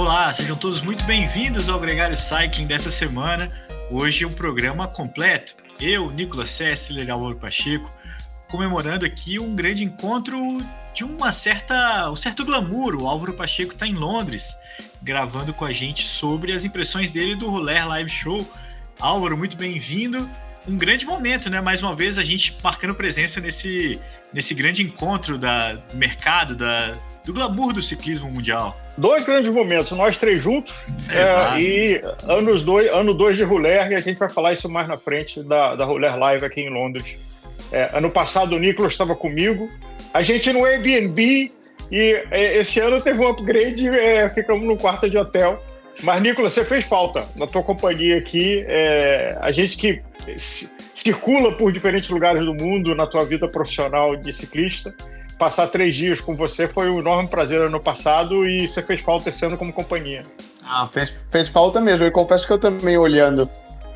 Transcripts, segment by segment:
Olá, sejam todos muito bem-vindos ao Gregário Cycling dessa semana. Hoje é um programa completo. Eu, Nicolas Sessler, Álvaro Pacheco, comemorando aqui um grande encontro de uma certa, um certo glamour. O Álvaro Pacheco está em Londres, gravando com a gente sobre as impressões dele do Roller Live Show. Álvaro, muito bem-vindo. Um grande momento, né? Mais uma vez a gente marcando presença nesse, nesse grande encontro da, do mercado, da, do glamour do ciclismo mundial. Dois grandes momentos, nós três juntos, é, e anos dois, ano 2 de Ruler, e a gente vai falar isso mais na frente da, da Ruler Live aqui em Londres. É, ano passado o Nicolas estava comigo, a gente no Airbnb, e é, esse ano teve um upgrade, é, ficamos no quarto de hotel. Mas, Nicolas, você fez falta na tua companhia aqui. É, a gente que circula por diferentes lugares do mundo na tua vida profissional de ciclista passar três dias com você foi um enorme prazer ano passado e você fez falta esse ano como companhia. Ah, fez, fez falta mesmo. E confesso que eu também olhando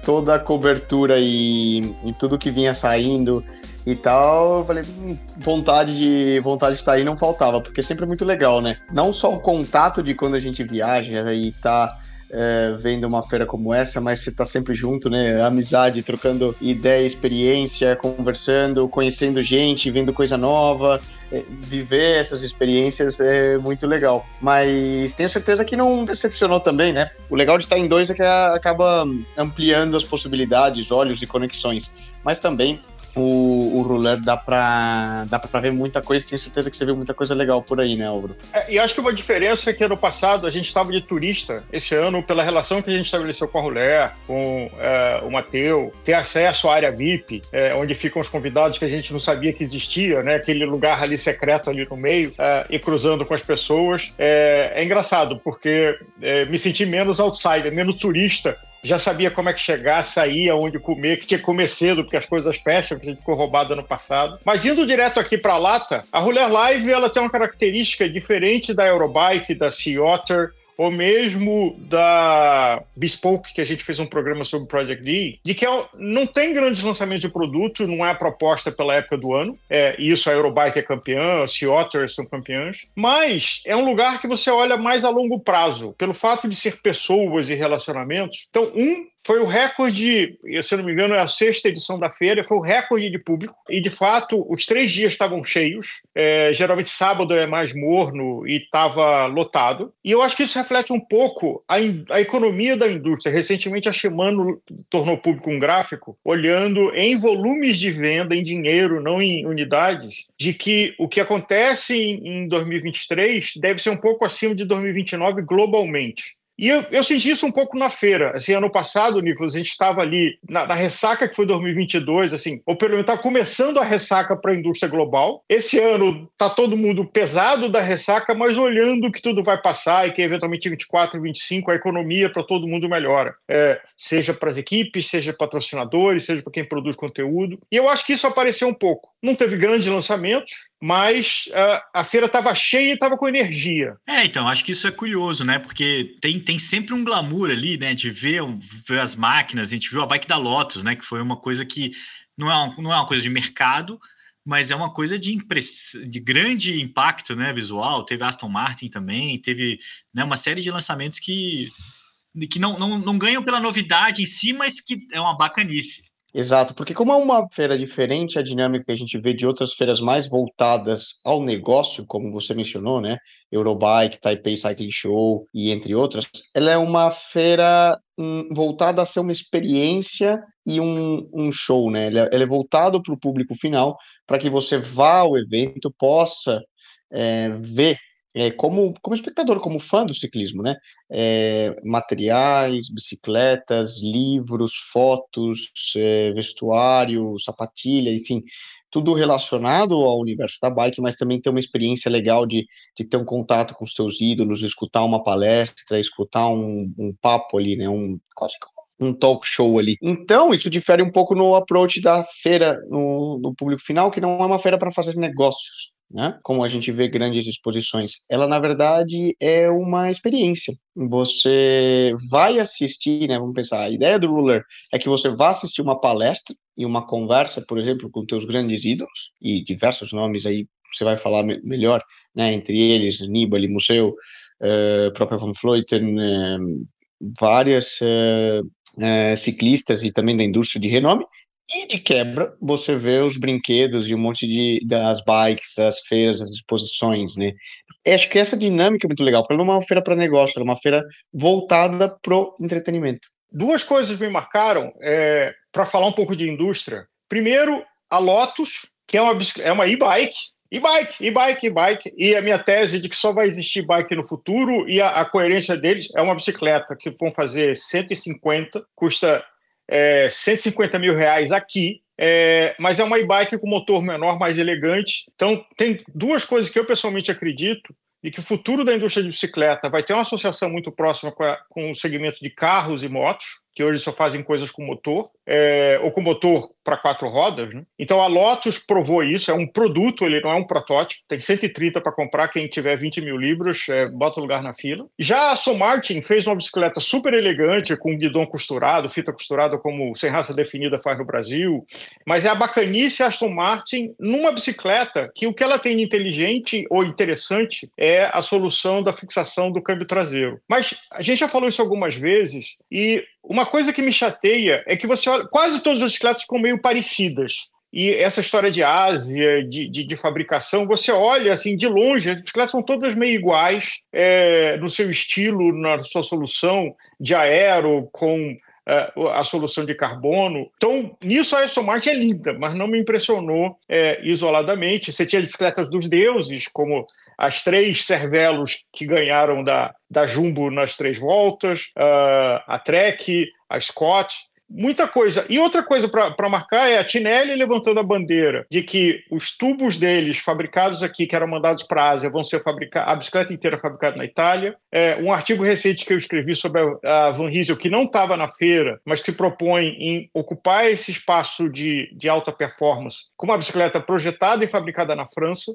toda a cobertura e, e tudo que vinha saindo e tal, eu falei, hum, vontade de vontade de estar aí não faltava, porque sempre é muito legal, né? Não só o contato de quando a gente viaja e tá é, vendo uma feira como essa, mas você tá sempre junto, né? Amizade, trocando ideia, experiência, conversando, conhecendo gente, vendo coisa nova. É, viver essas experiências é muito legal. Mas tenho certeza que não decepcionou também, né? O legal de estar em dois é que acaba ampliando as possibilidades, olhos e conexões. Mas também o, o Ruler dá pra, dá pra ver muita coisa, tenho certeza que você viu muita coisa legal por aí, né, Álvaro? É, e acho que uma diferença é que ano passado a gente estava de turista, esse ano, pela relação que a gente estabeleceu com a Ruler, com é, o Mateu, ter acesso à área VIP, é, onde ficam os convidados que a gente não sabia que existia, né, aquele lugar ali secreto ali no meio, é, e cruzando com as pessoas. É, é engraçado, porque é, me senti menos outsider, menos turista já sabia como é que chegar, sair, aonde comer, que tinha que comer cedo, porque as coisas fecham, que a gente ficou roubado ano passado. Mas indo direto aqui para a Lata, a Roller Live ela tem uma característica diferente da Eurobike, da Sea Otter, ou mesmo da Bespoke, que a gente fez um programa sobre Project D, de que é não tem grandes lançamentos de produto, não é a proposta pela época do ano. É, isso a Eurobike é campeã, a Sea Otter são campeãs. Mas é um lugar que você olha mais a longo prazo, pelo fato de ser pessoas e relacionamentos. Então, um foi o recorde, se eu não me engano, é a sexta edição da feira, foi o recorde de público. E, de fato, os três dias estavam cheios. É, geralmente, sábado é mais morno e estava lotado. E eu acho que isso reflete um pouco a, a economia da indústria. Recentemente, a Shimano tornou público um gráfico olhando em volumes de venda, em dinheiro, não em unidades, de que o que acontece em, em 2023 deve ser um pouco acima de 2029 globalmente. E eu, eu, senti isso um pouco na feira. Assim, ano passado, Nicolas, a gente estava ali na, na, ressaca que foi 2022, assim, ou pelo menos está começando a ressaca para a indústria global. Esse ano está todo mundo pesado da ressaca, mas olhando que tudo vai passar e que eventualmente 24, 25 a economia para todo mundo melhora. É, seja para as equipes, seja patrocinadores, seja para quem produz conteúdo. E eu acho que isso apareceu um pouco. Não teve grandes lançamentos, mas uh, a feira estava cheia e estava com energia. É, então, acho que isso é curioso, né? Porque tem, tem sempre um glamour ali, né? De ver, ver as máquinas, a gente viu a bike da Lotus, né? Que foi uma coisa que não é, uma, não é uma coisa de mercado, mas é uma coisa de, impress... de grande impacto né, visual. Teve Aston Martin também, teve né, uma série de lançamentos que, que não, não, não ganham pela novidade em si, mas que é uma bacanice. Exato, porque como é uma feira diferente, a dinâmica que a gente vê de outras feiras mais voltadas ao negócio, como você mencionou, né? Eurobike, Taipei Cycling Show e entre outras, ela é uma feira um, voltada a ser uma experiência e um, um show, né? Ela, ela é voltado para o público final, para que você vá ao evento, possa é, ver é, como, como espectador, como fã do ciclismo, né? É, materiais, bicicletas, livros, fotos, é, vestuário, sapatilha, enfim, tudo relacionado ao universo da bike, mas também ter uma experiência legal de, de ter um contato com os teus ídolos, escutar uma palestra, escutar um, um papo ali, né? Um, quase um talk show ali. Então, isso difere um pouco no approach da feira no, no público final, que não é uma feira para fazer negócios né? Como a gente vê grandes exposições, ela na verdade é uma experiência. Você vai assistir, né? Vamos pensar, a ideia do Ruler é que você vá assistir uma palestra e uma conversa, por exemplo, com teus grandes ídolos e diversos nomes aí você vai falar me melhor, né? Entre eles, Nibali, Museu, uh, própria Van Vleuten, uh, várias uh, ciclistas e também da indústria de renome, e de quebra, você vê os brinquedos e um monte de das bikes, as feiras, as exposições, né? Acho que essa dinâmica é muito legal, porque não é uma feira para negócio, é uma feira voltada pro entretenimento. Duas coisas me marcaram é, para falar um pouco de indústria. Primeiro, a Lotus, que é uma é uma e-bike, e-bike, e-bike, e-bike. E a minha tese de que só vai existir bike no futuro e a, a coerência deles é uma bicicleta que vão fazer 150, custa é, 150 mil reais aqui, é, mas é uma e-bike com motor menor, mais elegante. Então, tem duas coisas que eu pessoalmente acredito e que o futuro da indústria de bicicleta vai ter uma associação muito próxima com, a, com o segmento de carros e motos que hoje só fazem coisas com motor, é, ou com motor para quatro rodas. Né? Então a Lotus provou isso, é um produto, ele não é um protótipo, tem 130 para comprar, quem tiver 20 mil libras, é, bota lugar na fila. Já a Aston Martin fez uma bicicleta super elegante, com guidão costurado, fita costurada como sem raça definida faz no Brasil, mas é a bacanice Aston Martin numa bicicleta que o que ela tem de inteligente ou interessante é a solução da fixação do câmbio traseiro. Mas a gente já falou isso algumas vezes e uma coisa que me chateia é que você olha, quase todas as bicicletas ficam meio parecidas. E essa história de Ásia, de, de, de, fabricação, você olha assim de longe, as bicicletas são todas meio iguais é, no seu estilo, na sua solução de aero, com é, a solução de carbono. Então, nisso a Aston Martin é linda, mas não me impressionou é, isoladamente. Você tinha bicicletas dos deuses, como as três Cervelos que ganharam da, da Jumbo nas três voltas, uh, a Trek, a Scott, muita coisa. E outra coisa para marcar é a Tinelli levantando a bandeira de que os tubos deles fabricados aqui, que eram mandados para a Ásia, vão ser fabricados, a bicicleta inteira fabricada na Itália. É, um artigo recente que eu escrevi sobre a, Van Riesel, que não estava na feira, mas que propõe em ocupar esse espaço de, de alta performance com uma bicicleta projetada e fabricada na França.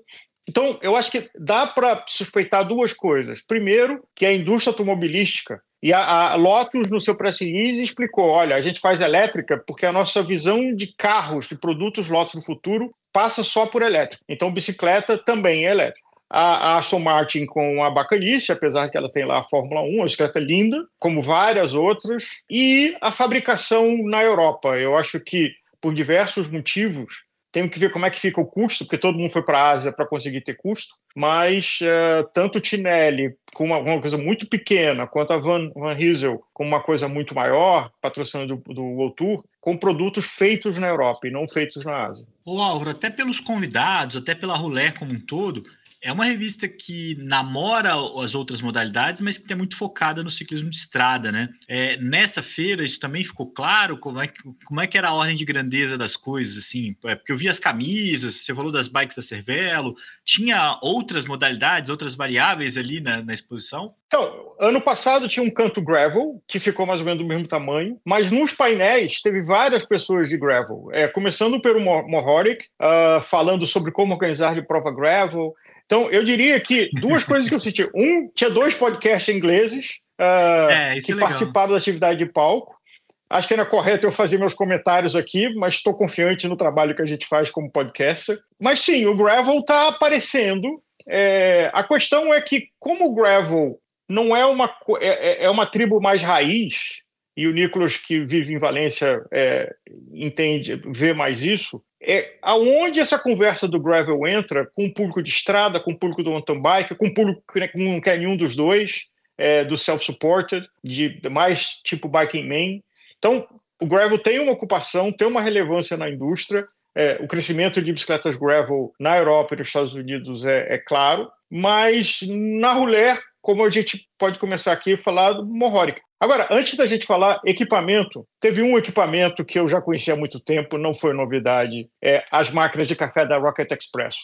Então, eu acho que dá para suspeitar duas coisas. Primeiro, que a indústria automobilística e a, a, Lotus, no seu press release, explicou: olha, a gente faz elétrica porque a nossa visão de carros, de produtos Lotus do futuro, passa só por elétrica. Então, bicicleta também é elétrica. A, Aston Martin com a bacanice, apesar que ela tem lá a Fórmula 1, a bicicleta linda, como várias outras, e a fabricação na Europa. Eu acho que, por diversos motivos, temos que ver como é que fica o custo, porque todo mundo foi para a Ásia para conseguir ter custo, mas uh, tanto o Tinelli com uma, uma, coisa muito pequena, quanto a Van, Van Riesel com uma coisa muito maior, patrocinando do, do World Tour, com produtos feitos na Europa e não feitos na Ásia. Ô Álvaro, até pelos convidados, até pela Rolé como um todo, é uma revista que namora as outras modalidades, mas que é muito focada no ciclismo de estrada, né? É, nessa feira, isso também ficou claro? Como é, que, como é que era a ordem de grandeza das coisas, assim? É, porque eu vi as camisas, você falou das bikes da Cervelo, tinha outras modalidades, outras variáveis ali na, na exposição? Então, ano passado tinha um canto gravel, que ficou mais ou menos do mesmo tamanho, mas nos painéis teve várias pessoas de gravel, é, começando pelo Mohoric, uh, falando sobre como organizar de prova gravel, então, eu diria que duas coisas que eu senti. Um, tinha dois podcasts ingleses uh, é, que é participaram da atividade de palco. Acho que era correto eu fazer meus comentários aqui, mas estou confiante no trabalho que a gente faz como podcaster. Mas sim, o Gravel está aparecendo. É, a questão é que, como o Gravel não é uma, é, é, é uma tribo mais raiz, e o Nicolas, que vive em Valência, é, entende, vê mais isso, é aonde essa conversa do gravel entra com o público de estrada, com o público do mountain bike, com o público que não quer nenhum dos dois, é, do self-supported, de mais tipo biking man. Então, o gravel tem uma ocupação, tem uma relevância na indústria. É, o crescimento de bicicletas gravel na Europa e nos Estados Unidos é, é claro, mas na Roulette, como a gente pode começar aqui a falar do Mohoric. Agora, antes da gente falar equipamento, teve um equipamento que eu já conhecia há muito tempo, não foi novidade, é as máquinas de café da Rocket Express.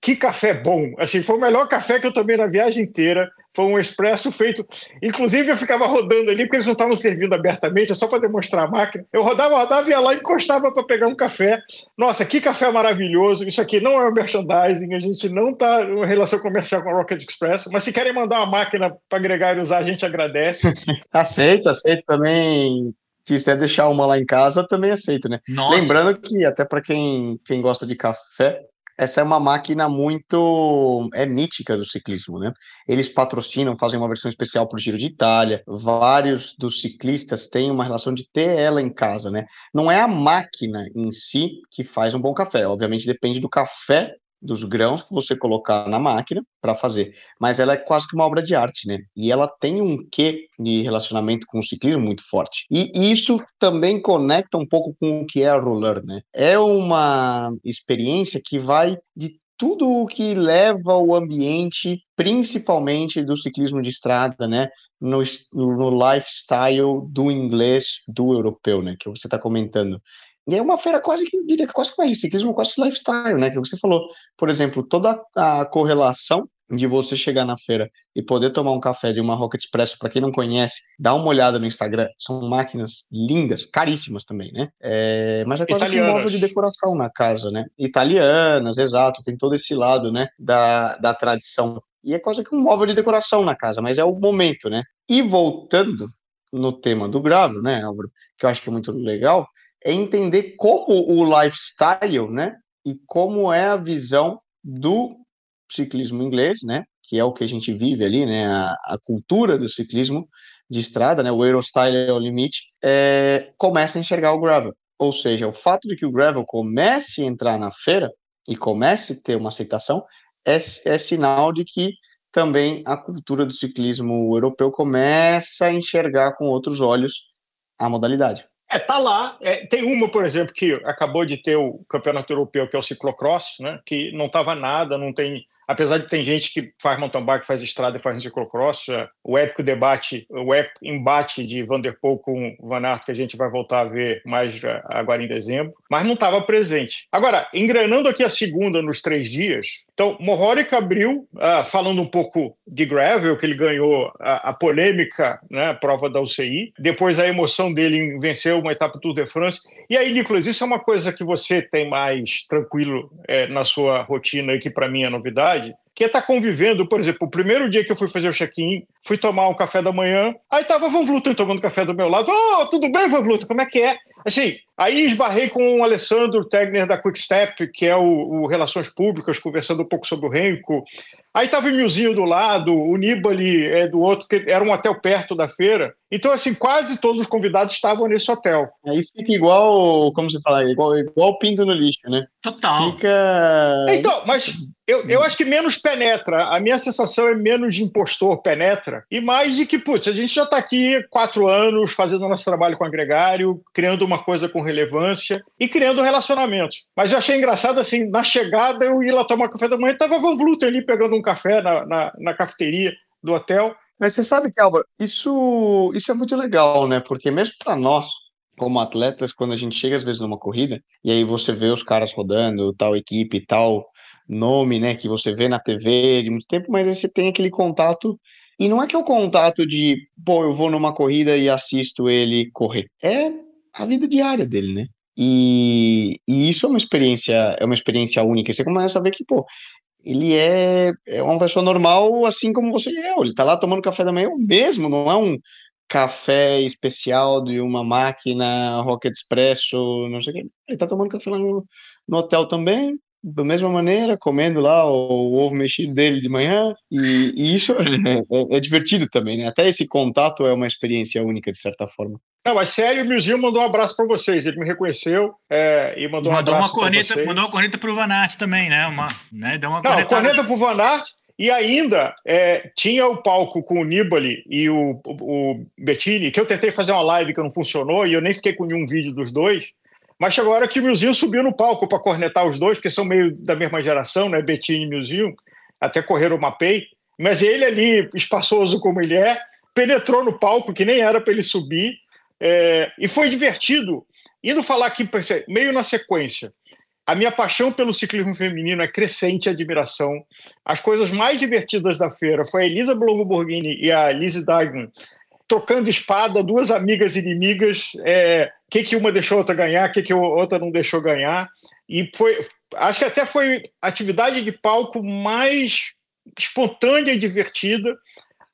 Que café bom! Assim, foi o melhor café que eu tomei na viagem inteira. Foi um expresso feito. Inclusive, eu ficava rodando ali, porque eles não estavam servindo abertamente, é só para demonstrar a máquina. Eu rodava, rodava, ia lá e encostava para pegar um café. Nossa, que café maravilhoso! Isso aqui não é um merchandising, a gente não está em relação comercial com a Rocket Express, mas se querem mandar uma máquina para agregar e usar, a gente agradece. aceito, aceito também se quiser deixar uma lá em casa, também aceito, né? Nossa. Lembrando que, até para quem, quem gosta de café, essa é uma máquina muito é mítica do ciclismo, né? Eles patrocinam, fazem uma versão especial para o Giro de Itália. Vários dos ciclistas têm uma relação de ter ela em casa, né? Não é a máquina em si que faz um bom café. Obviamente depende do café dos grãos que você colocar na máquina para fazer, mas ela é quase que uma obra de arte, né? E ela tem um quê de relacionamento com o ciclismo muito forte. E isso também conecta um pouco com o que é a roller, né? É uma experiência que vai de tudo o que leva o ambiente, principalmente do ciclismo de estrada, né, no, no lifestyle do inglês, do europeu, né, que você está comentando. E é uma feira quase que, diria que quase que mais de ciclismo, quase que lifestyle, né? Que você falou. Por exemplo, toda a correlação de você chegar na feira e poder tomar um café de uma Rocket Expresso, para quem não conhece, dá uma olhada no Instagram, são máquinas lindas, caríssimas também, né? É, mas é quase Italianas. que um móvel de decoração na casa, né? Italianas, exato, tem todo esse lado, né, da, da tradição. E é quase que um móvel de decoração na casa, mas é o momento, né? E voltando no tema do gravo, né, Álvaro, que eu acho que é muito legal, é entender como o lifestyle, né, e como é a visão do ciclismo inglês, né, que é o que a gente vive ali, né, a, a cultura do ciclismo de estrada, né, o Eurostyle é o limite, é, começa a enxergar o gravel. Ou seja, o fato de que o gravel comece a entrar na feira e comece a ter uma aceitação é, é sinal de que também a cultura do ciclismo europeu começa a enxergar com outros olhos a modalidade. É, tá lá. É, tem uma, por exemplo, que acabou de ter o campeonato europeu, que é o ciclocross, né? Que não estava nada, não tem apesar de ter gente que faz mountain bike, faz estrada e faz ciclocross, é, o épico debate, o épico embate de Vanderpool com Van Aert, que a gente vai voltar a ver mais é, agora em dezembro, mas não estava presente. Agora, engrenando aqui a segunda nos três dias, então, Mohoric abriu, uh, falando um pouco de gravel, que ele ganhou a, a polêmica, né, a prova da UCI, depois a emoção dele em vencer uma etapa do Tour de France. E aí, Nicolas, isso é uma coisa que você tem mais tranquilo é, na sua rotina e que para mim é novidade, que é estar tá convivendo, por exemplo, o primeiro dia que eu fui fazer o check-in, fui tomar um café da manhã, aí tava Van Vluten tomando café do meu lado, oh, tudo bem, Van Vluten, como é que é? Assim, aí esbarrei com o Alessandro Tegner da Quickstep, que é o, o Relações Públicas, conversando um pouco sobre o Renko, Aí estava o Milzinho do lado, o Nibali é, do outro, que era um hotel perto da feira. Então, assim, quase todos os convidados estavam nesse hotel. Aí fica igual, como você fala, igual, igual pinto no lixo, né? Total. Fica. Então, mas eu, eu acho que menos penetra. A minha sensação é menos de impostor penetra e mais de que, putz, a gente já está aqui quatro anos fazendo nosso trabalho com agregário, criando uma coisa com relevância e criando relacionamentos. Mas eu achei engraçado, assim, na chegada eu ia lá tomar café da manhã estava Van Vluten ali pegando um café na, na, na cafeteria do hotel. Mas você sabe que, Álvaro, isso, isso é muito legal, né? Porque mesmo para nós, como atletas, quando a gente chega às vezes numa corrida, e aí você vê os caras rodando, tal equipe, tal nome, né, que você vê na TV de muito tempo, mas aí você tem aquele contato, e não é que é o contato de, pô, eu vou numa corrida e assisto ele correr. É a vida diária dele, né? E, e, isso é uma experiência, é uma experiência única. Você começa a ver que, pô, ele é, é uma pessoa normal, assim como você eu. Ele tá lá tomando café da manhã o mesmo, não é um café especial de uma máquina Rocket Expresso, não sei o que. Ele tá tomando café lá no, no hotel também, da mesma maneira, comendo lá o, o ovo mexido dele de manhã, e, e isso é, é, é, divertido também, né? Até esse contato é uma experiência única, de certa forma. Não, mas sério, o Milzinho mandou um abraço para vocês. Ele me reconheceu é, e mandou, mandou um abraço uma corneta, Mandou uma corneta para o Vanart também, né? Uma, né? Deu uma Não, corneta para o Vanart. E ainda é, tinha o palco com o Nibali e o, o, o, Bettini, que eu tentei fazer uma live que não funcionou e eu nem fiquei com nenhum vídeo dos dois. Mas chegou a hora que o Milzinho subiu no palco para cornetar os dois, porque são meio da mesma geração, né? Bettini e Milzinho, até correram uma pay. Mas ele ali, espaçoso como ele é, penetrou no palco, que nem era para ele subir, é, e foi divertido. Indo falar aqui, meio na sequência, a minha paixão pelo ciclismo feminino é crescente admiração. As coisas mais divertidas da feira foi a Elisa Borghini e a Lizzie Dagman trocando espada, duas amigas inimigas, é, que que uma deixou a outra ganhar, que que a outra não deixou ganhar. E foi, acho que até foi a atividade de palco mais espontânea e divertida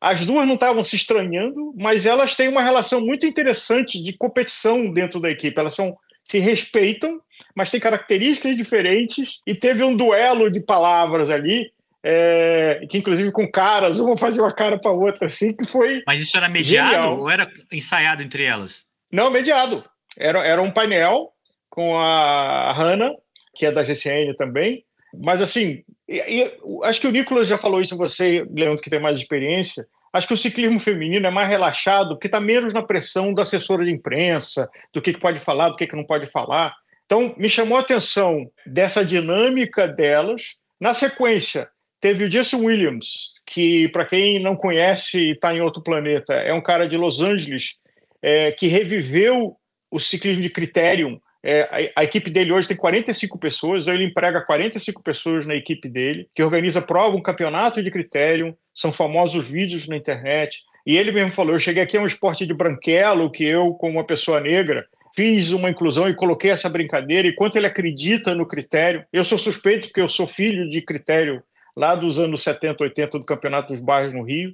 as duas não estavam se estranhando, mas elas têm uma relação muito interessante de competição dentro da equipe. Elas são se respeitam, mas têm características diferentes e teve um duelo de palavras ali é, que inclusive com caras, uma fazia uma cara para outra, assim, que foi. Mas isso era mediado genial. ou era ensaiado entre elas? Não, mediado. Era, era um painel com a Hannah, que é da GCN também. Mas assim, e, e, acho que o Nicolas já falou isso você, Leandro, que tem mais experiência. Acho que o ciclismo feminino é mais relaxado, porque está menos na pressão da assessora de imprensa, do que, que pode falar, do que, que não pode falar. Então, me chamou a atenção dessa dinâmica delas. Na sequência, teve o Jason Williams, que, para quem não conhece e está em outro planeta, é um cara de Los Angeles é, que reviveu o ciclismo de critério é, a, a, equipe dele hoje tem 45 pessoas, ele emprega 45 pessoas na equipe dele, que organiza prova, um campeonato de critério, são famosos vídeos na internet. E ele mesmo falou: Eu cheguei aqui a um esporte de branquelo, que eu, como uma pessoa negra, fiz uma inclusão e coloquei essa brincadeira. E quanto ele acredita no critério, eu sou suspeito, porque eu sou filho de critério lá dos anos 70, 80 do Campeonato dos Bairros no Rio.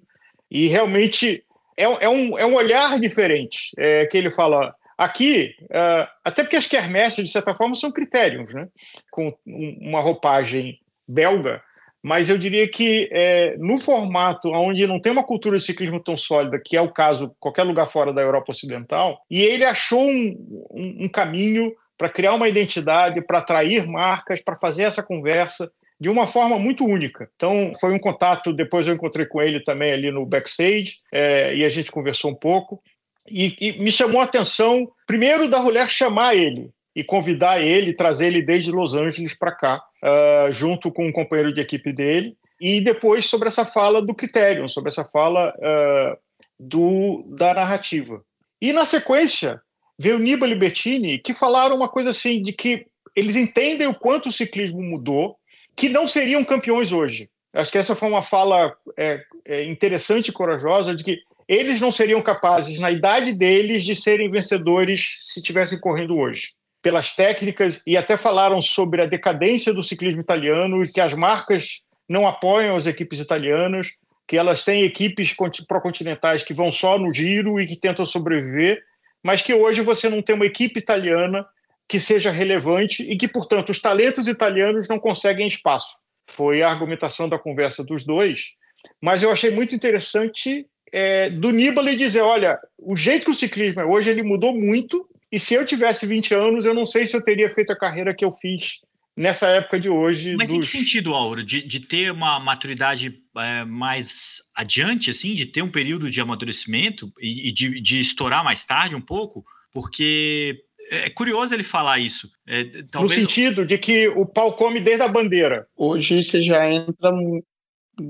E realmente é, é, um, é um olhar diferente é, que ele fala Aqui, uh, até porque as quermesses, de certa forma, são critérios, né? com uma roupagem belga, mas eu diria que é, no formato onde não tem uma cultura de ciclismo tão sólida, que é o caso qualquer lugar fora da Europa Ocidental, e ele achou um, um, um caminho para criar uma identidade, para atrair marcas, para fazer essa conversa de uma forma muito única. Então, foi um contato. Depois eu encontrei com ele também ali no backstage é, e a gente conversou um pouco. E, e me chamou a atenção, primeiro, da mulher chamar ele e convidar ele, trazer ele desde Los Angeles para cá, uh, junto com um companheiro de equipe dele, e depois sobre essa fala do Criterion, sobre essa fala uh, do, da narrativa. E na sequência, veio Nibali Bettini, que falaram uma coisa assim, de que eles entendem o quanto o ciclismo mudou, que não seriam campeões hoje. Acho que essa foi uma fala é, é interessante e corajosa, de que eles não seriam capazes, na idade deles, de serem vencedores se tivessem correndo hoje. Pelas técnicas, e até falaram sobre a decadência do ciclismo italiano que as marcas não apoiam as equipes italianas, que elas têm equipes procontinentais que vão só no giro e que tentam sobreviver, mas que hoje você não tem uma equipe italiana que seja relevante e que, portanto, os talentos italianos não conseguem espaço. Foi a argumentação da conversa dos dois, mas eu achei muito interessante é, do Nibali dizer: olha, o jeito que o ciclismo é hoje, ele mudou muito, e se eu tivesse 20 anos, eu não sei se eu teria feito a carreira que eu fiz nessa época de hoje. Mas dos... em que sentido, Auro? De, de ter uma maturidade é, mais adiante, assim, de ter um período de amadurecimento e, e de, de estourar mais tarde um pouco? Porque é, é curioso ele falar isso. É, talvez... No sentido de que o pau come desde a bandeira. Hoje você já entra,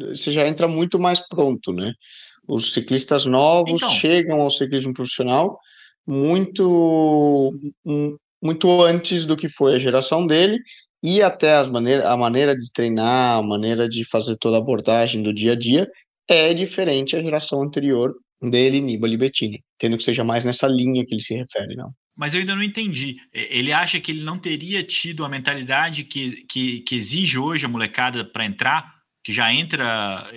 você já entra muito mais pronto, né? Os ciclistas novos então, chegam ao ciclismo profissional muito muito antes do que foi a geração dele e até as maneira, a maneira de treinar, a maneira de fazer toda a abordagem do dia a dia é diferente à geração anterior dele, Nibali Bettini, tendo que seja mais nessa linha que ele se refere, não. Mas eu ainda não entendi. Ele acha que ele não teria tido a mentalidade que, que, que exige hoje a molecada para entrar, que já entra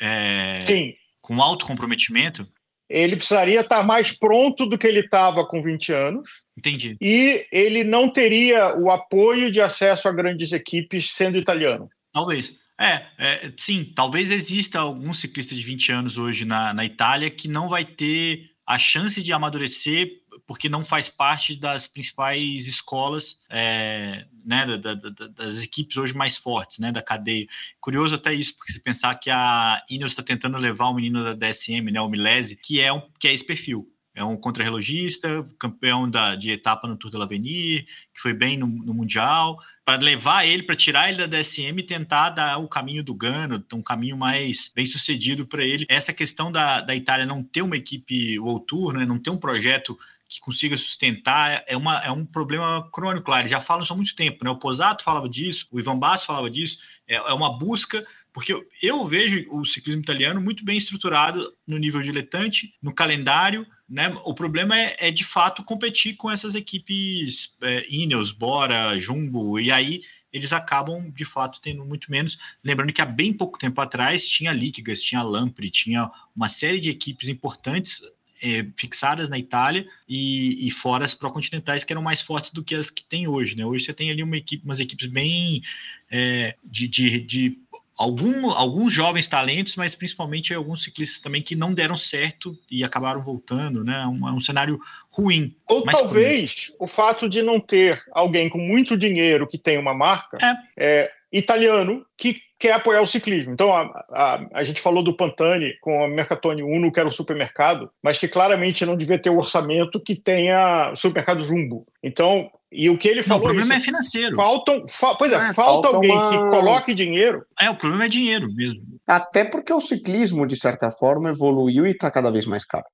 é, Sim com alto comprometimento? Ele precisaria estar mais pronto do que ele estava com 20 anos. Entendi. E ele não teria o apoio de acesso a grandes equipes sendo italiano. Talvez. É, é, sim, talvez exista algum ciclista de 20 anos hoje na, na Itália que não vai ter a chance de amadurecer porque não faz parte das principais escolas é, né, da, da, das equipes hoje mais fortes, né, da cadeia. Curioso até isso, porque se pensar que a Ineos está tentando levar o menino da DSM, né, o Milese, que é, um, que é esse perfil. É um contrarrelogista, campeão da, de etapa no Tour de l'Avenir, que foi bem no, no Mundial, para levar ele, para tirar ele da DSM e tentar dar o caminho do Gano, um caminho mais bem sucedido para ele. Essa questão da, da Itália não ter uma equipe World Tour, né, não ter um projeto que consiga sustentar é, uma, é um problema crônico lá. Eles já falam isso há muito tempo, né? O Posato falava disso, o Ivan Basso falava disso, é, é uma busca, porque eu, vejo o ciclismo italiano muito bem estruturado no nível diletante, no calendário, né? O problema é, é de fato competir com essas equipes é, Ineos, Bora, Jumbo, e aí eles acabam de fato tendo muito menos. Lembrando que há bem pouco tempo atrás tinha Liquigas, tinha Lampre, tinha uma série de equipes importantes é, fixadas na Itália e, e fora as pró-continentais que eram mais fortes do que as que tem hoje, né? Hoje você tem ali uma equipe, umas equipes bem é, de, de, de algum, alguns jovens talentos, mas principalmente alguns ciclistas também que não deram certo e acabaram voltando, né? Um, um cenário ruim. Ou talvez o fato de não ter alguém com muito dinheiro que tem uma marca é. É, italiano que quer apoiar o ciclismo. Então, a, a, a gente falou do Pantani com a Mercatone Uno, que era um supermercado, mas que claramente não devia ter o orçamento que tenha o supermercado Jumbo. Então, e o que ele falou. Não, o problema é, é financeiro. Faltam, fa, pois é, é falta, falta alguém uma... que coloque dinheiro. É, o problema é dinheiro mesmo. Até porque o ciclismo, de certa forma, evoluiu e está cada vez mais caro.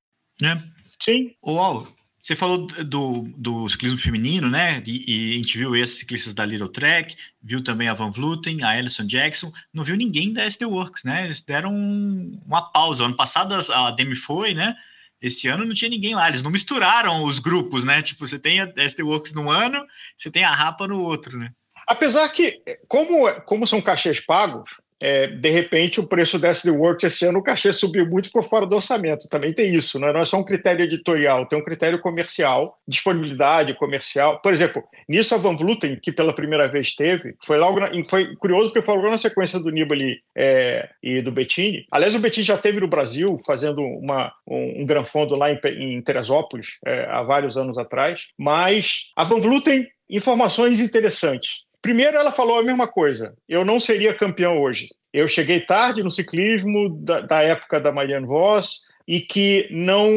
É. Sim. Uau, você falou do, do ciclismo feminino, né? E, e, a gente viu esses ciclistas da Little Trek, viu também a Van Vluten, a Alison Jackson, não viu ninguém da SD Works, né? Eles deram uma pausa. Ano passado a Demi foi, né? Esse ano não tinha ninguém lá, eles não misturaram os grupos, né? Tipo, você tem a SD Works num ano, você tem a Rapa no outro, né? Apesar que, como, como são cachês pagos, é, de repente o preço da SD Works esse ano o cachê subiu muito ficou fora do orçamento. Também tem isso, né? não é só um critério editorial, tem um critério comercial, disponibilidade comercial. Por exemplo, nisso a Van Vluten, que pela primeira vez teve, foi logo na, foi curioso porque foi logo na sequência do Nibali é, e do Bettini. Aliás, o Bettini já teve no Brasil fazendo uma, um, um gran fundo lá em, em Teresópolis é, há vários anos atrás, mas a Van Vluten informações interessantes. Primeiro, ela falou a mesma coisa. Eu não seria campeão hoje. Eu cheguei tarde no ciclismo da, da época da Marianne Voss e que não.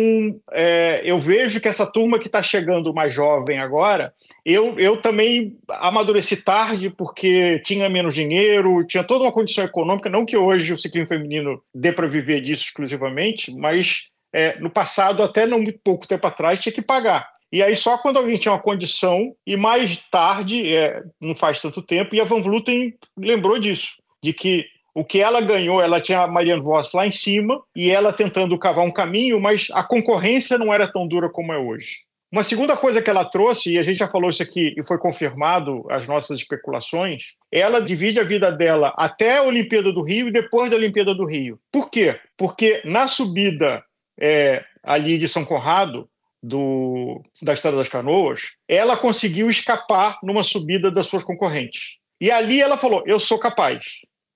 É, eu vejo que essa turma que está chegando mais jovem agora, eu, eu também amadureci tarde porque tinha menos dinheiro, tinha toda uma condição econômica. Não que hoje o ciclismo feminino dê para viver disso exclusivamente, mas é, no passado, até não muito pouco tempo atrás, tinha que pagar. E aí só quando alguém tinha uma condição, e mais tarde, é, não faz tanto tempo, e a Van Vluten lembrou disso, de que o que ela ganhou, ela tinha a Marianne Voss lá em cima, e ela tentando cavar um caminho, mas a concorrência não era tão dura como é hoje. Uma segunda coisa que ela trouxe, e a gente já falou isso aqui e foi confirmado as nossas especulações, ela divide a vida dela até a Olimpíada do Rio e depois da Olimpíada do Rio. Por quê? Porque na subida é, ali de São Conrado, do, da Estrada das Canoas, ela conseguiu escapar numa subida das suas concorrentes. E ali ela falou: Eu sou capaz.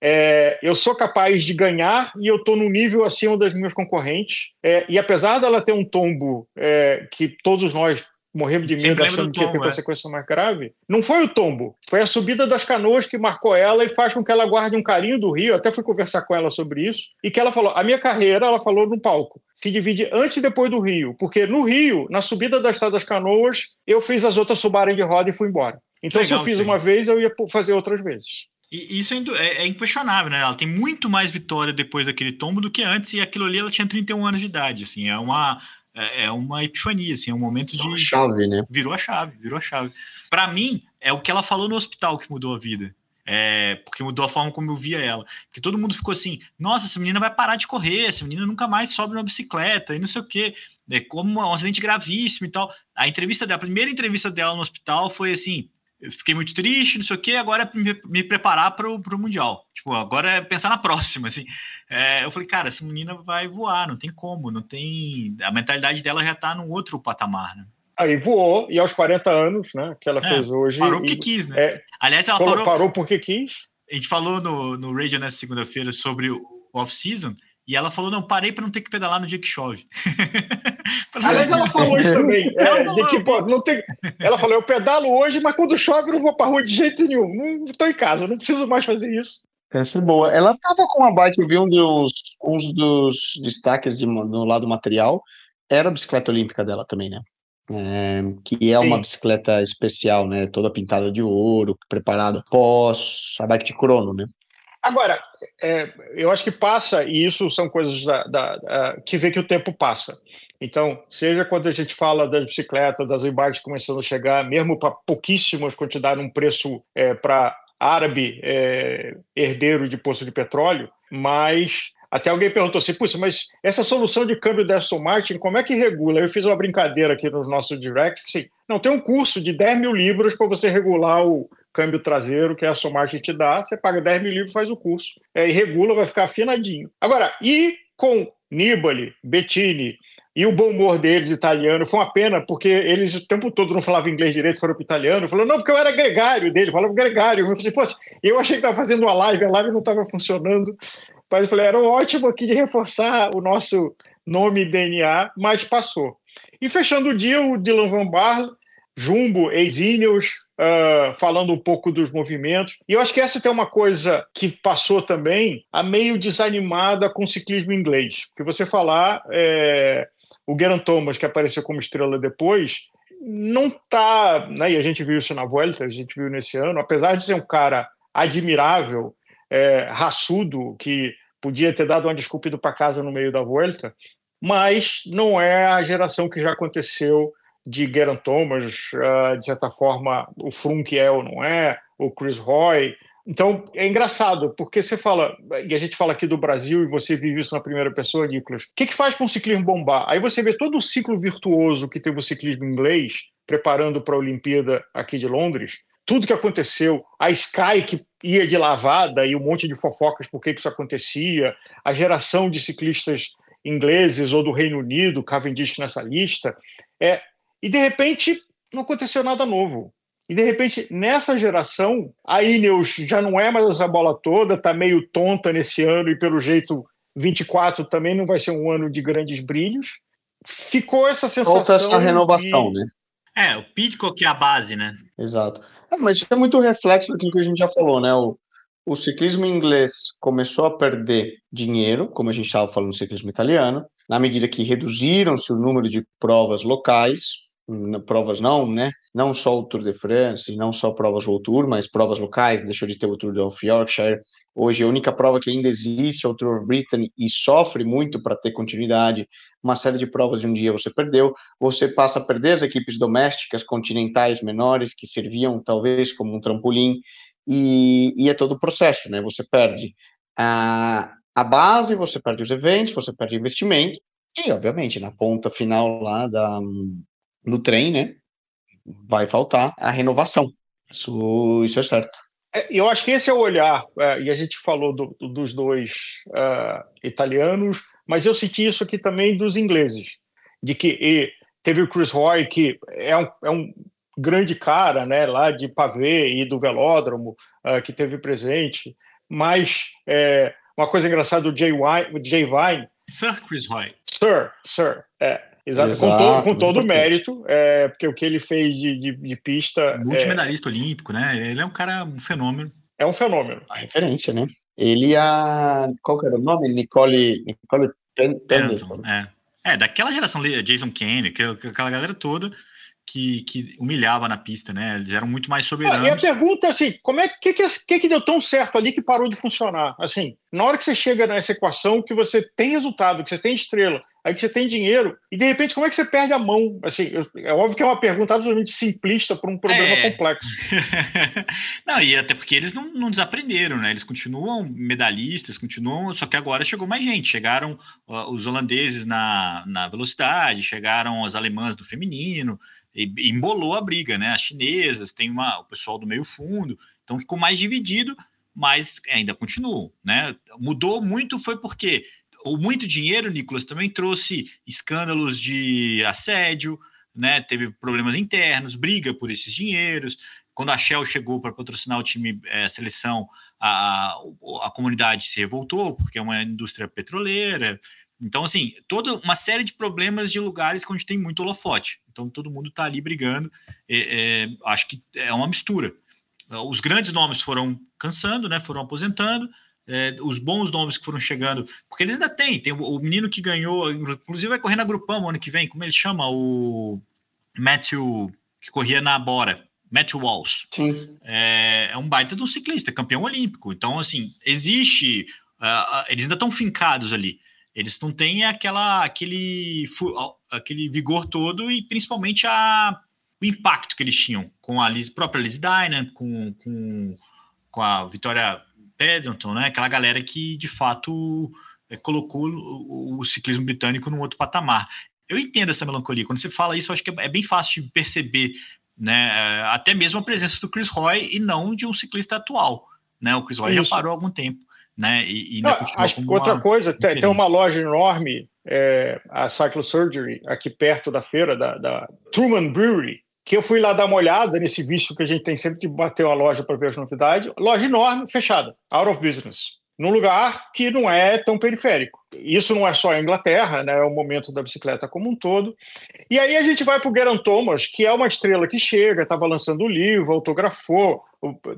É, eu sou capaz de ganhar e eu estou no nível acima das minhas concorrentes. É, e apesar dela ter um tombo é, que todos nós morremos de medo achando que ia ter é. consequência mais grave, não foi o tombo, foi a subida das canoas que marcou ela e faz com que ela guarde um carinho do Rio. Até fui conversar com ela sobre isso e que ela falou: a minha carreira, ela falou no palco, se divide antes e depois do Rio, porque no Rio, na subida da Estrada das Canoas, eu fiz as outras subarem de roda e fui embora. Então, Legal, se eu fiz sim. uma vez, eu ia fazer outras vezes. E isso é, é, é, inquestionável, né? Ela tem muito mais vitória depois daquele tombo do que antes, e aquilo ali ela tinha 31 anos de idade, assim, é uma é, é uma epifania, assim, é um momento de. Chave, né? Virou a chave, virou a chave. Para mim, é o que ela falou no hospital que mudou a vida. É, porque mudou a forma como eu via ela. Porque todo mundo ficou assim: nossa, essa menina vai parar de correr, essa menina nunca mais sobe uma bicicleta e não sei o quê. É como um acidente gravíssimo e tal. A entrevista dela, a primeira entrevista dela no hospital foi assim: eu fiquei muito triste, não sei o quê, agora é me, me preparar para o Mundial. Tipo, agora é pensar na próxima, assim. É, eu falei, cara, essa menina vai voar, não tem como, não tem... A mentalidade dela já está num outro patamar, né? Aí voou, e aos 40 anos, né, que ela é, fez hoje... Parou porque quis, né? É, Aliás, ela parou... Parou porque quis? A gente falou no, no Radio nessa segunda-feira sobre o off-season, e ela falou: não, parei para não ter que pedalar no dia que chove. Aliás, ela falou isso também. É, de que, pô, não tem... Ela falou: eu pedalo hoje, mas quando chove eu não vou para rua de jeito nenhum. Não estou em casa, não preciso mais fazer isso. Essa é boa. Ela estava com uma bike, eu vi um dos, um dos destaques de, no lado material, era a bicicleta olímpica dela também, né? É, que é Sim. uma bicicleta especial, né? Toda pintada de ouro, preparada pós a bike de crono, né? Agora, é, eu acho que passa, e isso são coisas da, da, da, que vê que o tempo passa. Então, seja quando a gente fala das bicicletas, das e-bikes começando a chegar, mesmo para pouquíssimas quantidades, um preço é, para árabe é, herdeiro de poço de petróleo, mas até alguém perguntou assim, puxa, mas essa solução de câmbio da Aston Martin, como é que regula? Eu fiz uma brincadeira aqui no nosso direct, assim, não, tem um curso de 10 mil libras para você regular o câmbio traseiro que a Aston Martin te dá, você paga 10 mil libras faz o curso, é, e regula, vai ficar afinadinho. Agora, e com Nibali, Bettini e o bom humor deles italiano. Foi uma pena, porque eles o tempo todo não falavam inglês direito, foram para italiano. Falou, não, porque eu era gregário dele, falava gregário. Eu, falei, eu achei que estava fazendo uma live, a live não estava funcionando. Mas eu falei, era ótimo aqui de reforçar o nosso nome DNA, mas passou. E fechando o dia, o Dylan Van Barle, Jumbo, ex-Ineos, uh, falando um pouco dos movimentos. E eu acho que essa tem uma coisa que passou também a meio desanimada com o ciclismo inglês. Porque você falar, é, o Geraint Thomas, que apareceu como estrela depois, não tá, né, e a gente viu isso na Vuelta, a gente viu nesse ano, apesar de ser um cara admirável, é, raçudo, que podia ter dado uma desculpa para casa no meio da Vuelta, mas não é a geração que já aconteceu de Geraint Thomas, uh, de certa forma, o Frunk é ou não é, o Chris Roy. Então, é engraçado, porque você fala, e a gente fala aqui do Brasil, e você vive isso na primeira pessoa, Nicolas, o que, que faz para um ciclismo bombar? Aí você vê todo o ciclo virtuoso que teve o ciclismo inglês, preparando para a Olimpíada aqui de Londres, tudo que aconteceu, a Sky que ia de lavada e um monte de fofocas por que isso acontecia, a geração de ciclistas ingleses ou do Reino Unido, Cavendish nessa lista, é, e de repente não aconteceu nada novo. E de repente, nessa geração, a Ineos já não é mais essa bola toda, está meio tonta nesse ano e pelo jeito 24 também não vai ser um ano de grandes brilhos. Ficou essa sensação. Falta essa renovação, de... né? É, o Pitcock é a base, né? Exato. É, mas isso é muito reflexo daquilo que a gente já falou, né? O, o ciclismo inglês começou a perder dinheiro, como a gente estava falando no ciclismo italiano, na medida que reduziram-se o número de provas locais, provas não, né? Não só o Tour de France, não só provas World Tour, mas provas locais, deixou de ter o Tour of Yorkshire. Hoje a única prova que ainda existe é o Tour of Britain e sofre muito para ter continuidade. Uma série de provas de um dia você perdeu, você passa a perder as equipes domésticas, continentais menores que serviam talvez como um trampolim e, e é todo o processo, né? Você perde a, a base, você perde os eventos, você perde investimento e obviamente na ponta final lá da no trem, né? Vai faltar a renovação. Isso, isso é certo. É, eu acho que esse é o olhar, é, e a gente falou do, dos dois uh, italianos, mas eu senti isso aqui também dos ingleses, de que teve o Chris Roy, que é um, é um grande cara, né, lá de pavê e do velódromo, uh, que teve presente, mas é, uma coisa engraçada do Jay Vine, Jay Vine Sir Chris Roy. Sir, Sir, é, Exato, Exato, com todo, com todo o mérito, é, porque o que ele fez de, de, de pista. Multimedalista é, olímpico, né? Ele é um cara, um fenômeno. É um fenômeno. A referência, né? Ele a. Qual que era o nome? Nicole. Nicole Pendleton. É. é, daquela geração, Jason Kane, aquela galera toda que, que humilhava na pista, né? Eles eram muito mais soberanos. e a pergunta é assim: como é que, que, que, deu tão certo ali que parou de funcionar? Assim, na hora que você chega nessa equação, que você tem resultado, que você tem estrela, aí que você tem dinheiro, e de repente, como é que você perde a mão? Assim, é óbvio que é uma pergunta absolutamente simplista para um problema é. complexo. não, e até porque eles não, não desaprenderam, né? Eles continuam medalhistas, continuam, só que agora chegou mais gente. Chegaram uh, os holandeses na, na velocidade, chegaram as alemãs do feminino embolou a briga, né? As chinesas, tem uma, o pessoal do meio fundo, então ficou mais dividido, mas ainda continuam, né? Mudou muito foi porque o muito dinheiro, Nicolas, também trouxe escândalos de assédio, né? Teve problemas internos, briga por esses dinheiros. Quando a Shell chegou para patrocinar o time, é, a seleção, a, a comunidade se revoltou, porque é uma indústria petroleira. Então, assim, toda uma série de problemas de lugares onde tem muito holofote. Então, todo mundo está ali brigando. É, é, acho que é uma mistura. Os grandes nomes foram cansando, né? Foram aposentando. É, os bons nomes que foram chegando, porque eles ainda têm. Tem o, o menino que ganhou, inclusive vai correr na Grupão ano que vem. Como ele chama? O Matthew, que corria na Bora. Matthew Walsh. Sim. É, é um baita de um ciclista, campeão olímpico. Então, assim, existe. Uh, eles ainda estão fincados ali. Eles não têm aquela, aquele, aquele vigor todo e principalmente a, o impacto que eles tinham com a Liz, própria Liz Dynan, com, com, com a Vitória Paddington, né? aquela galera que de fato é, colocou o, o, ciclismo britânico num outro patamar. Eu entendo essa melancolia. Quando você fala isso, eu acho que é, bem fácil de perceber né? É, até mesmo a presença do Chris Roy e não de um ciclista atual. Né? O Chris Roy isso. já parou há algum tempo. Né? E, e Não, acho que outra coisa, tem, tem, uma loja enorme, é, a Cyclosurgery, aqui perto da feira, da, da Truman Brewery, que eu fui lá dar uma olhada nesse vício que a gente tem sempre de bater uma loja para ver as novidades. Loja enorme, fechada, out of business num lugar que não é tão periférico. Isso não é só a Inglaterra, né? é o momento da bicicleta como um todo. E aí a gente vai para o Geraint Thomas, que é uma estrela que chega, estava lançando o livro, autografou,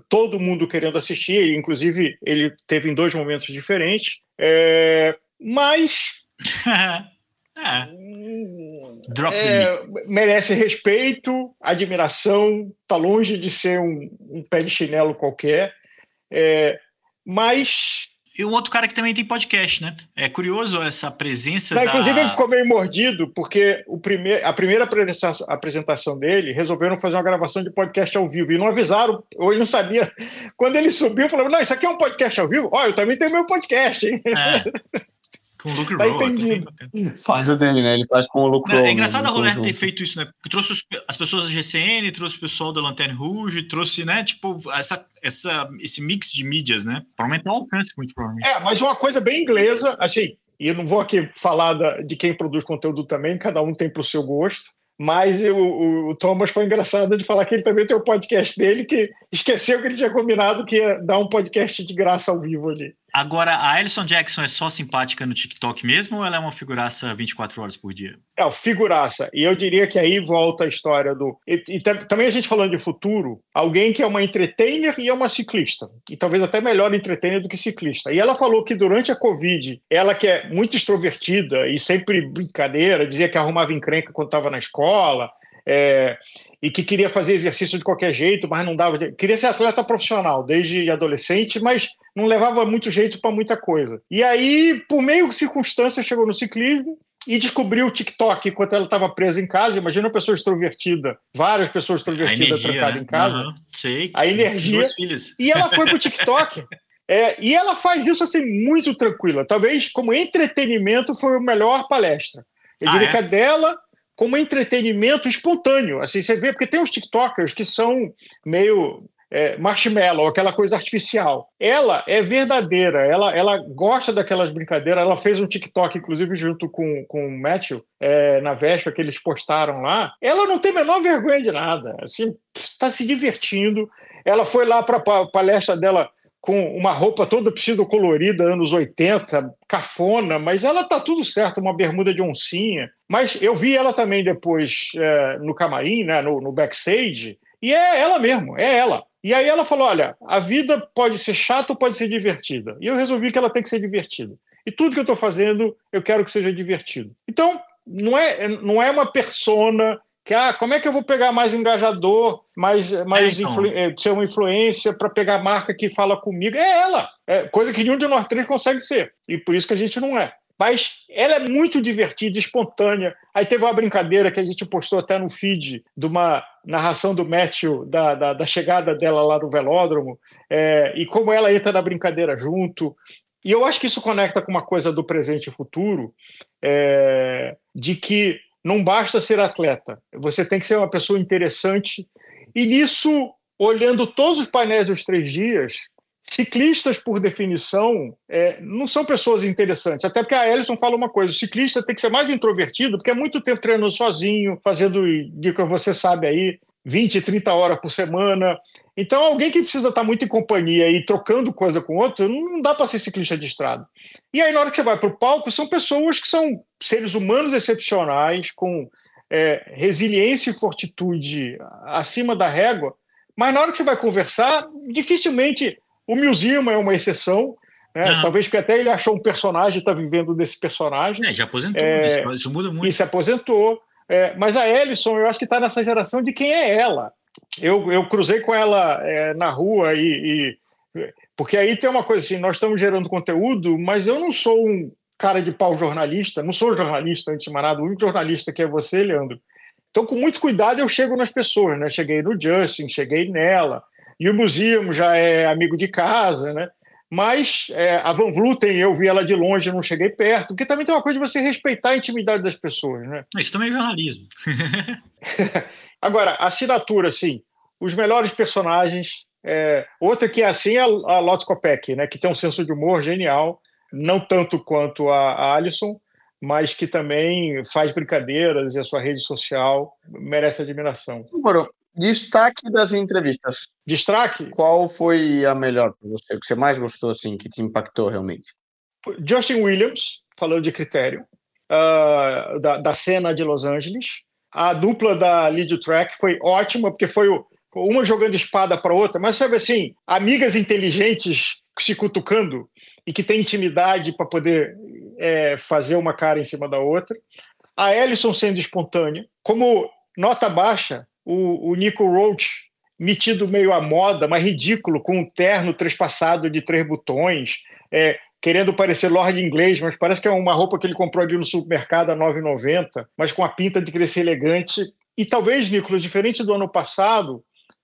todo mundo querendo assistir, inclusive ele teve em dois momentos diferentes. É... Mas. é. É, merece respeito, admiração, está longe de ser um, um, pé de chinelo qualquer. É, mas. E o outro cara que também tem podcast, né? É curioso essa presença. Não, da... Inclusive, ele ficou meio mordido, porque o prime... a primeira apresentação dele resolveram fazer uma gravação de podcast ao vivo e não avisaram, ou ele não sabia. Quando ele subiu, falou: Não, isso aqui é um podcast ao vivo? Ó, oh, eu também tenho meu podcast, hein? É. Com o Luke tá Rowe. entendido. Faz o dele, né? Ele faz com o Luke Rowe. É engraçado né? a Roller ter feito isso, né? Porque trouxe as pessoas da GCN, trouxe o pessoal da Lanterne Rouge, trouxe, né? Tipo, essa, essa, esse mix de mídias, né? Para aumentar o alcance, muito provavelmente. É, mas uma coisa bem inglesa, assim, e eu não vou aqui falar da, de quem produz conteúdo também, cada um tem para o seu gosto. Mas o, o, Thomas foi engraçado de falar que ele também tem o podcast dele, que esqueceu que ele tinha combinado que ia dar um podcast de graça ao vivo ali. Agora, a Alison Jackson é só simpática no TikTok mesmo ou ela é uma figuraça 24 horas por dia? É, figuraça. E eu diria que aí volta a história do. E, e também a gente falando de futuro, alguém que é uma entertainer e é uma ciclista. E talvez até melhor entertainer do que ciclista. E ela falou que durante a Covid, ela que é muito extrovertida e sempre brincadeira, dizia que arrumava encrenca quando estava na escola. É, e que queria fazer exercício de qualquer jeito, mas não dava. Queria ser atleta profissional desde adolescente, mas não levava muito jeito para muita coisa. E aí, por meio de circunstância, chegou no ciclismo e descobriu o TikTok enquanto ela estava presa em casa. Imagina uma pessoa extrovertida, várias pessoas extrovertidas trancadas né? em casa. Uhum, sei. A energia. E ela foi para o TikTok. É, e ela faz isso assim muito tranquila. Talvez como entretenimento foi a melhor palestra. Eu ah, diria é? que a dela como entretenimento espontâneo. Assim, você vê, porque tem os TikTokers que são meio é, marshmallow, aquela coisa artificial. Ela é verdadeira, ela, ela gosta daquelas brincadeiras. Ela fez um TikTok, inclusive, junto com, com o Matthew, é, na véspera que eles postaram lá. Ela não tem a menor vergonha de nada. Assim, está se divertindo. Ela foi lá para a palestra dela com uma roupa toda pseudo-colorida, anos 80, cafona, mas ela tá tudo certo, uma bermuda de oncinha. Mas eu vi ela também depois é, no camarim, né, no, no backstage, e é ela mesmo, é ela. E aí ela falou: olha, a vida pode ser chata ou pode ser divertida. E eu resolvi que ela tem que ser divertida. E tudo que eu estou fazendo, eu quero que seja divertido. Então, não é, não é uma persona que ah, como é que eu vou pegar mais engajador, mais, mais é, então. Eh, ser uma influência para pegar marca que fala comigo? É ela, é coisa que nenhum de nós três consegue ser, e por isso que a gente não é. Mas ela é muito divertida, espontânea. Aí teve uma brincadeira que a gente postou até no feed de uma narração do Matthew da, da, da chegada dela lá no velódromo, é, e como ela entra na brincadeira junto. E eu acho que isso conecta com uma coisa do presente e futuro, é, de que não basta ser atleta, você tem que ser uma pessoa interessante. E nisso, olhando todos os painéis dos três dias, ciclistas, por definição, é, não são pessoas interessantes. Até porque a Ellison fala uma coisa: o ciclista tem que ser mais introvertido, porque é muito tempo treinando sozinho, fazendo, dica você sabe aí, 20, 30 horas por semana. Então, alguém que precisa estar muito em companhia e trocando coisa com outro, não dá para ser ciclista de estrada. E aí, na hora que você vai para o palco, são pessoas que são seres humanos excepcionais, com é, resiliência e fortitude acima da régua, mas na hora que você vai conversar, dificilmente. O Milzima é uma exceção, né? talvez porque até ele achou um personagem, está vivendo desse personagem. É, já aposentou, é, isso muda muito. E se aposentou. É, mas a Ellison, eu acho que está nessa geração de quem é ela. Eu, eu cruzei com ela é, na rua e, e, Porque aí tem uma coisa assim: nós estamos gerando conteúdo, mas eu não sou um cara de pau jornalista, não sou jornalista antes de mais nada, o único jornalista que é você, Leandro. Então, com muito cuidado, eu chego nas pessoas, né? Cheguei no Justin, cheguei nela, e o Museu já é amigo de casa, né? Mas é, a Van Vluten, eu vi ela de longe, não cheguei perto, porque também tem uma coisa de você respeitar a intimidade das pessoas, né? Isso também é jornalismo. Agora, assinatura, assim, os melhores personagens, É, outra que é assim é a Lotte Kopeck, né, que tem um senso de humor genial, não tanto quanto a, a Alison, mas que também faz brincadeiras e a sua rede social merece admiração. Agora, destaque das entrevistas. Destaque? Qual foi a melhor para você, o que você mais gostou, assim, que te impactou realmente? Justin Williams, falando de critério, uh, da, da cena de Los Angeles. A dupla da Lead Track foi ótima, porque foi o, uma jogando espada para outra, mas sabe assim, amigas inteligentes se cutucando e que tem intimidade para poder é, fazer uma cara em cima da outra. A Ellison sendo espontânea. Como nota baixa, o, o Nico Roach metido meio à moda, mas ridículo, com um terno trespassado de três botões, é, querendo parecer Lord inglês, mas parece que é uma roupa que ele comprou ali no supermercado a R$ 9,90, mas com a pinta de ser elegante. E talvez, Nicolas, diferente do ano passado,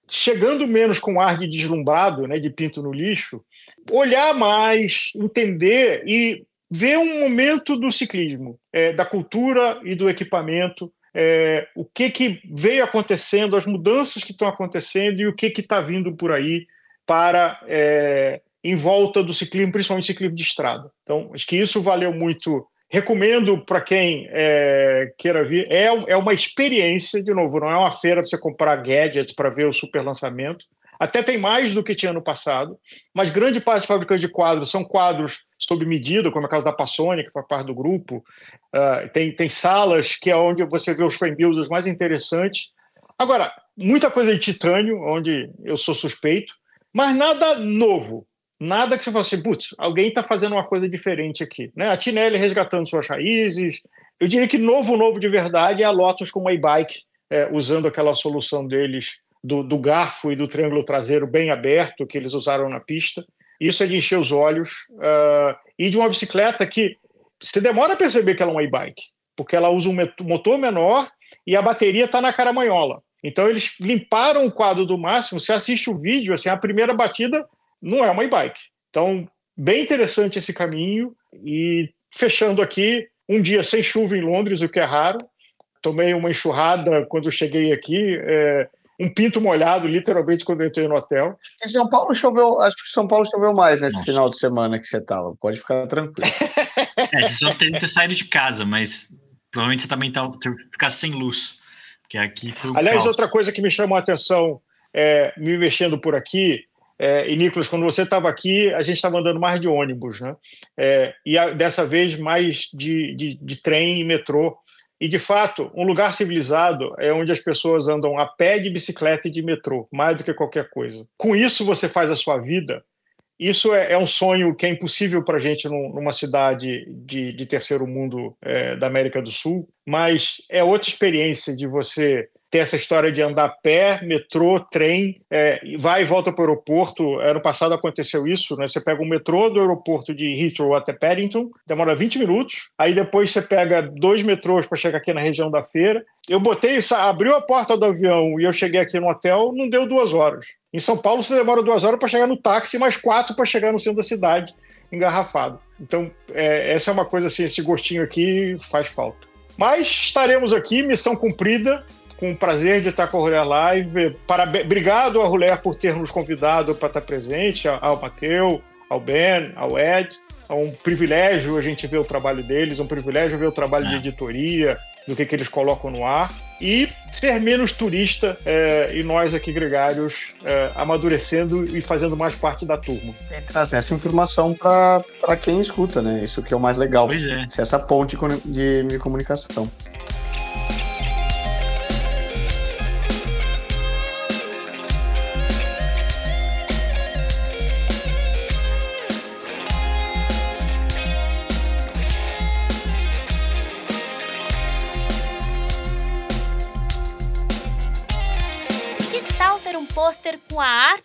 chegando menos com ar de deslumbrado, né, de pinto no lixo, olhar mais, entender e ver um momento do ciclismo, é, da cultura e do equipamento, é, o que, que veio acontecendo, as mudanças que estão acontecendo e o que está vindo por aí para é, em volta do ciclismo, principalmente ciclismo de estrada. Então, acho que isso valeu muito Recomendo para quem é, queira vir. É, é uma experiência, de novo, não é uma feira para você comprar gadgets para ver o super lançamento. Até tem mais do que tinha no passado, mas grande parte dos fabricantes de quadros são quadros sob medida, como é o caso da Passoni, que faz parte do grupo. Uh, tem, tem salas que é onde você vê os frame builders mais interessantes. Agora, muita coisa de titânio, onde eu sou suspeito, mas nada novo. Nada que você fale assim, putz, alguém está fazendo uma coisa diferente aqui. Né? A Tinelli resgatando suas raízes. Eu diria que novo, novo de verdade é a Lotus com uma e-bike, é, usando aquela solução deles do, do, garfo e do triângulo traseiro bem aberto que eles usaram na pista. Isso é de encher os olhos. Uh, e de uma bicicleta que você demora a perceber que ela é uma e-bike, porque ela usa um motor menor e a bateria está na caramanhola. Então eles limparam o quadro do máximo. Você assiste o vídeo, assim, a primeira batida não é uma e-bike. Então, bem interessante esse caminho. E fechando aqui, um dia sem chuva em Londres, o que é raro. Tomei uma enxurrada quando cheguei aqui, é, um pinto molhado, literalmente, quando entrei no hotel. Em São Paulo choveu, acho que São Paulo choveu mais nesse Nossa. final de semana que você estava. Pode ficar tranquilo. é, você só teve que ter saído de casa, mas provavelmente você também tá, ficar sem luz. Porque aqui foi Aliás, caos. outra coisa que me chamou a atenção, é, me mexendo por aqui, é, e, Nicolas, quando você estava aqui, a gente estava andando mais de ônibus, né? É, e a, dessa vez mais de, de, de, trem e metrô. E, de fato, um lugar civilizado é onde as pessoas andam a pé, de bicicleta e de metrô, mais do que qualquer coisa. Com isso, você faz a sua vida. Isso é, é um sonho que é impossível para a gente numa cidade de, de terceiro mundo é, da América do Sul, mas é outra experiência de você ter essa história de andar a pé, metrô, trem, é, vai e volta para o aeroporto. Ano passado aconteceu isso, né? Você pega o metrô do aeroporto de Heathrow até Paddington, demora 20 minutos. Aí depois você pega dois metrôs para chegar aqui na região da feira. Eu botei, abriu a porta do avião e eu cheguei aqui no hotel, não deu duas horas. Em São Paulo você demora duas horas para chegar no táxi, mais quatro para chegar no centro da cidade, engarrafado. Então, é, essa é uma coisa assim, esse gostinho aqui faz falta. Mas estaremos aqui, missão cumprida com o prazer de estar com a Ruler Live. Parabéns, obrigado a Ruler por ter nos convidado para estar presente, ao Mateu, ao Ben, ao Ed. É um privilégio a gente ver o trabalho deles, é um privilégio ver o trabalho de é. editoria, do que, que eles colocam no ar. E ser menos turista é, e nós aqui, gregários, é, amadurecendo e fazendo mais parte da turma. E trazer essa informação para quem escuta, né? Isso que é o mais legal. Pois é. Ser essa ponte de, de comunicação.